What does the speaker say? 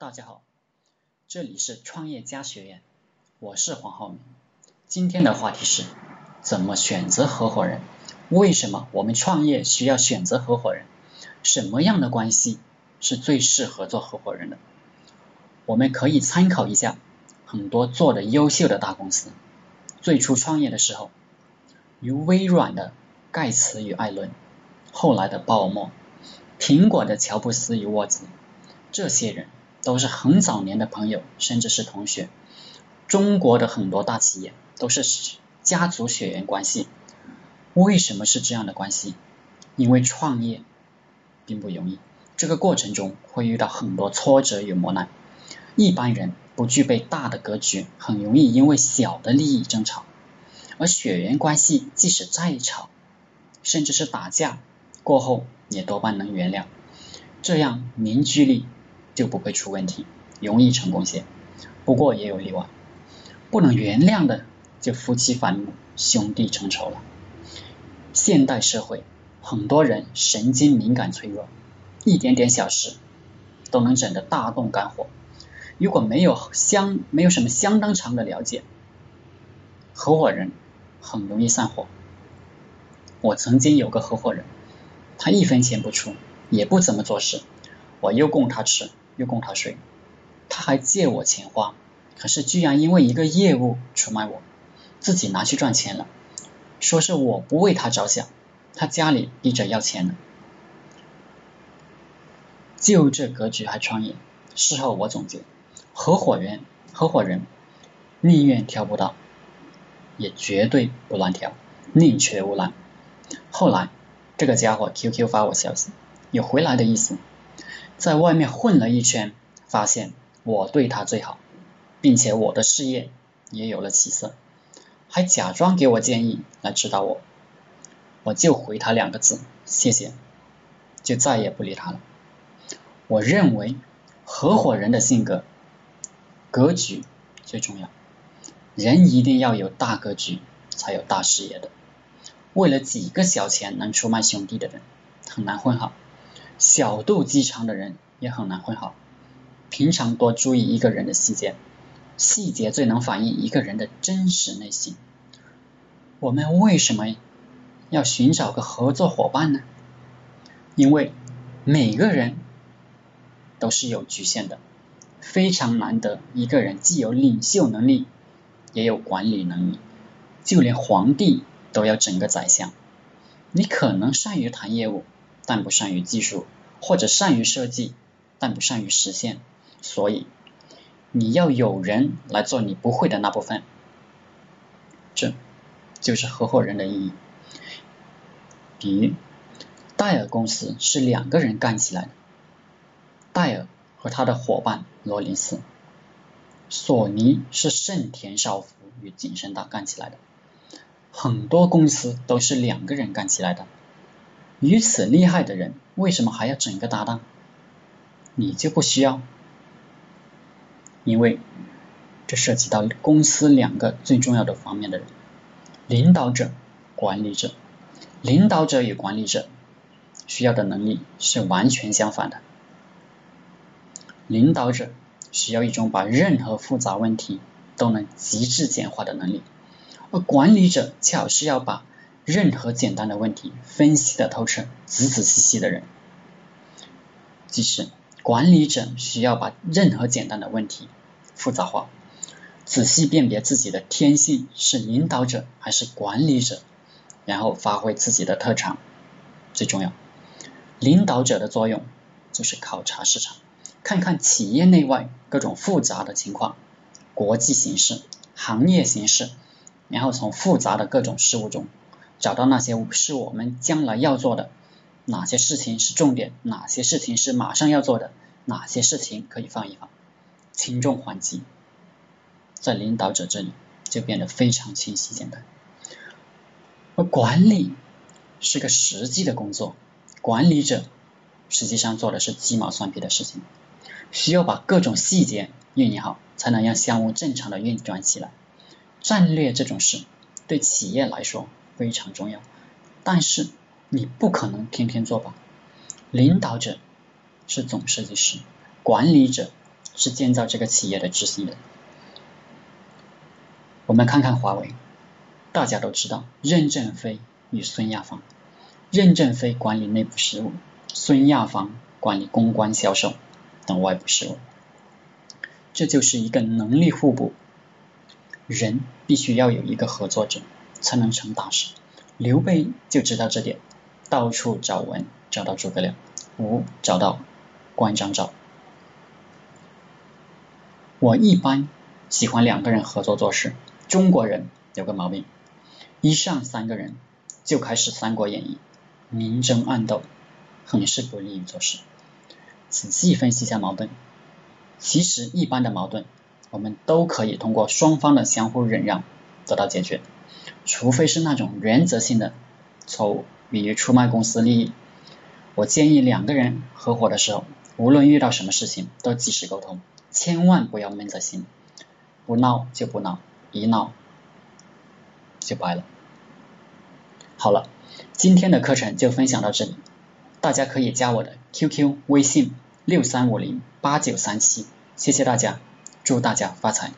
大家好，这里是创业家学院，我是黄浩明。今天的话题是怎么选择合伙人？为什么我们创业需要选择合伙人？什么样的关系是最适合做合伙人的？我们可以参考一下很多做的优秀的大公司，最初创业的时候，如微软的盖茨与艾伦，后来的鲍尔默，苹果的乔布斯与沃兹，这些人。都是很早年的朋友，甚至是同学。中国的很多大企业都是家族血缘关系。为什么是这样的关系？因为创业并不容易，这个过程中会遇到很多挫折与磨难。一般人不具备大的格局，很容易因为小的利益争吵。而血缘关系即使再吵，甚至是打架过后，也多半能原谅。这样凝聚力。就不会出问题，容易成功些。不过也有例外，不能原谅的就夫妻反目，兄弟成仇了。现代社会很多人神经敏感脆弱，一点点小事都能整得大动肝火。如果没有相没有什么相当长的了解，合伙人很容易散伙。我曾经有个合伙人，他一分钱不出，也不怎么做事，我又供他吃。又供他睡，他还借我钱花，可是居然因为一个业务出卖我，自己拿去赚钱了，说是我不为他着想，他家里逼着要钱呢，就这格局还创业。事后我总结，合伙人合伙人宁愿挑不到，也绝对不乱挑，宁缺毋滥。后来这个家伙 QQ 发我消息，有回来的意思。在外面混了一圈，发现我对他最好，并且我的事业也有了起色，还假装给我建议来指导我，我就回他两个字，谢谢，就再也不理他了。我认为合伙人的性格格局最重要，人一定要有大格局，才有大事业的。为了几个小钱能出卖兄弟的人，很难混好。小肚鸡肠的人也很难混好。平常多注意一个人的细节，细节最能反映一个人的真实内心。我们为什么要寻找个合作伙伴呢？因为每个人都是有局限的，非常难得一个人既有领袖能力，也有管理能力。就连皇帝都要整个宰相。你可能善于谈业务。但不善于技术，或者善于设计，但不善于实现，所以你要有人来做你不会的那部分，这就是合伙人的意义。比如戴尔公司是两个人干起来的，戴尔和他的伙伴罗林斯；索尼是盛田昭夫与井深大干起来的，很多公司都是两个人干起来的。如此厉害的人，为什么还要整个搭档？你就不需要，因为这涉及到公司两个最重要的方面的人：领导者、管理者。领导者与管理者需要的能力是完全相反的。领导者需要一种把任何复杂问题都能极致简化的能力，而管理者恰好是要把任何简单的问题分析的透彻、仔仔细细的人，即是管理者需要把任何简单的问题复杂化，仔细辨别自己的天性是领导者还是管理者，然后发挥自己的特长。最重要，领导者的作用就是考察市场，看看企业内外各种复杂的情况、国际形势、行业形势，然后从复杂的各种事物中。找到那些是我们将来要做的，哪些事情是重点，哪些事情是马上要做的，哪些事情可以放一放，轻重缓急，在领导者这里就变得非常清晰简单。而管理是个实际的工作，管理者实际上做的是鸡毛蒜皮的事情，需要把各种细节运营好，才能让项目正常的运转起来。战略这种事，对企业来说。非常重要，但是你不可能天天做吧？领导者是总设计师，管理者是建造这个企业的执行人。我们看看华为，大家都知道任正非与孙亚芳，任正非管理内部事务，孙亚芳管理公关、销售等外部事务，这就是一个能力互补。人必须要有一个合作者，才能成大事。刘备就知道这点，到处找文，找到诸葛亮；吴找到关张赵。我一般喜欢两个人合作做事。中国人有个毛病，一上三个人就开始《三国演义》，明争暗斗，很是不利于做事。仔细分析一下矛盾，其实一般的矛盾，我们都可以通过双方的相互忍让得到解决，除非是那种原则性的错误，比如出卖公司利益。我建议两个人合伙的时候，无论遇到什么事情都及时沟通，千万不要闷在心，不闹就不闹。一闹就掰了。好了，今天的课程就分享到这里，大家可以加我的 QQ 微信六三五零八九三七，谢谢大家，祝大家发财。